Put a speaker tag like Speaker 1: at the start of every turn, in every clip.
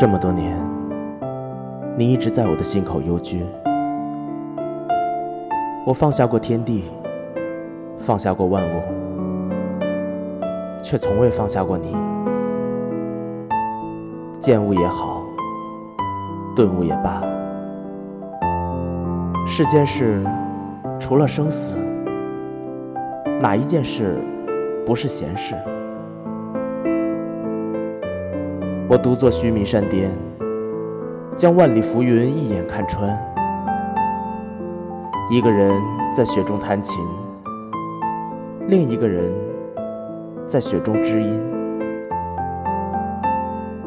Speaker 1: 这么多年，你一直在我的心口幽居。我放下过天地，放下过万物，却从未放下过你。见物也好，顿悟也罢，世间事除了生死，哪一件事不是闲事？我独坐须弥山巅，将万里浮云一眼看穿。一个人在雪中弹琴，另一个人在雪中知音。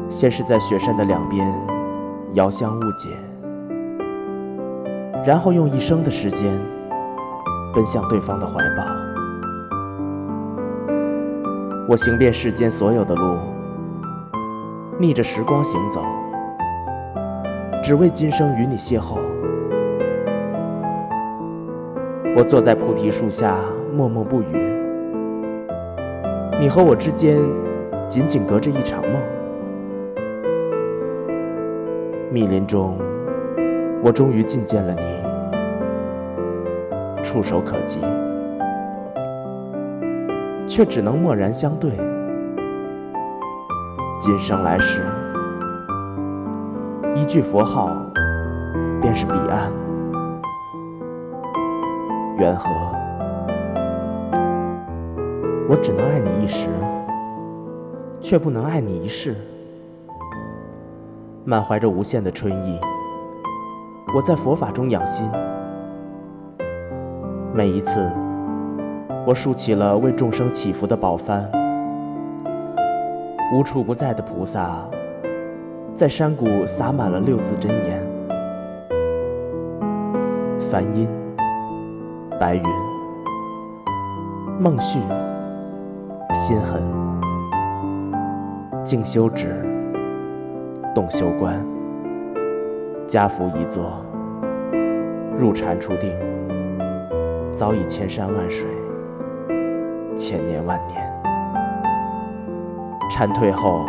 Speaker 1: 先是在雪山的两边遥相误解，然后用一生的时间奔向对方的怀抱。我行遍世间所有的路。逆着时光行走，只为今生与你邂逅。我坐在菩提树下，默默不语。你和我之间，仅仅隔着一场梦。密林中，我终于觐见了你，触手可及，却只能默然相对。今生来世，一句佛号，便是彼岸。缘何？我只能爱你一时，却不能爱你一世。满怀着无限的春意，我在佛法中养心。每一次，我竖起了为众生祈福的宝幡。无处不在的菩萨，在山谷洒满了六字真言：梵音、白云、梦绪、心痕、静修止、动修观、家福一座、入禅出定，早已千山万水，千年万年。蝉退后，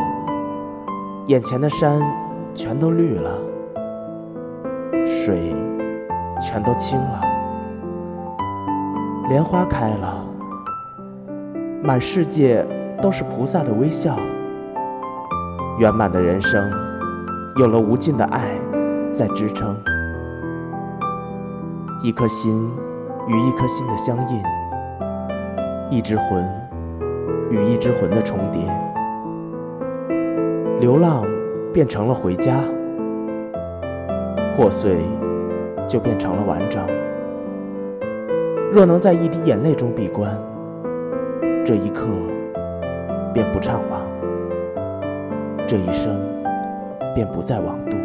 Speaker 1: 眼前的山全都绿了，水全都清了，莲花开了，满世界都是菩萨的微笑。圆满的人生，有了无尽的爱在支撑，一颗心与一颗心的相印，一只魂与一只魂的重叠。流浪变成了回家，破碎就变成了完整。若能在一滴眼泪中闭关，这一刻便不怅惘，这一生便不再枉度。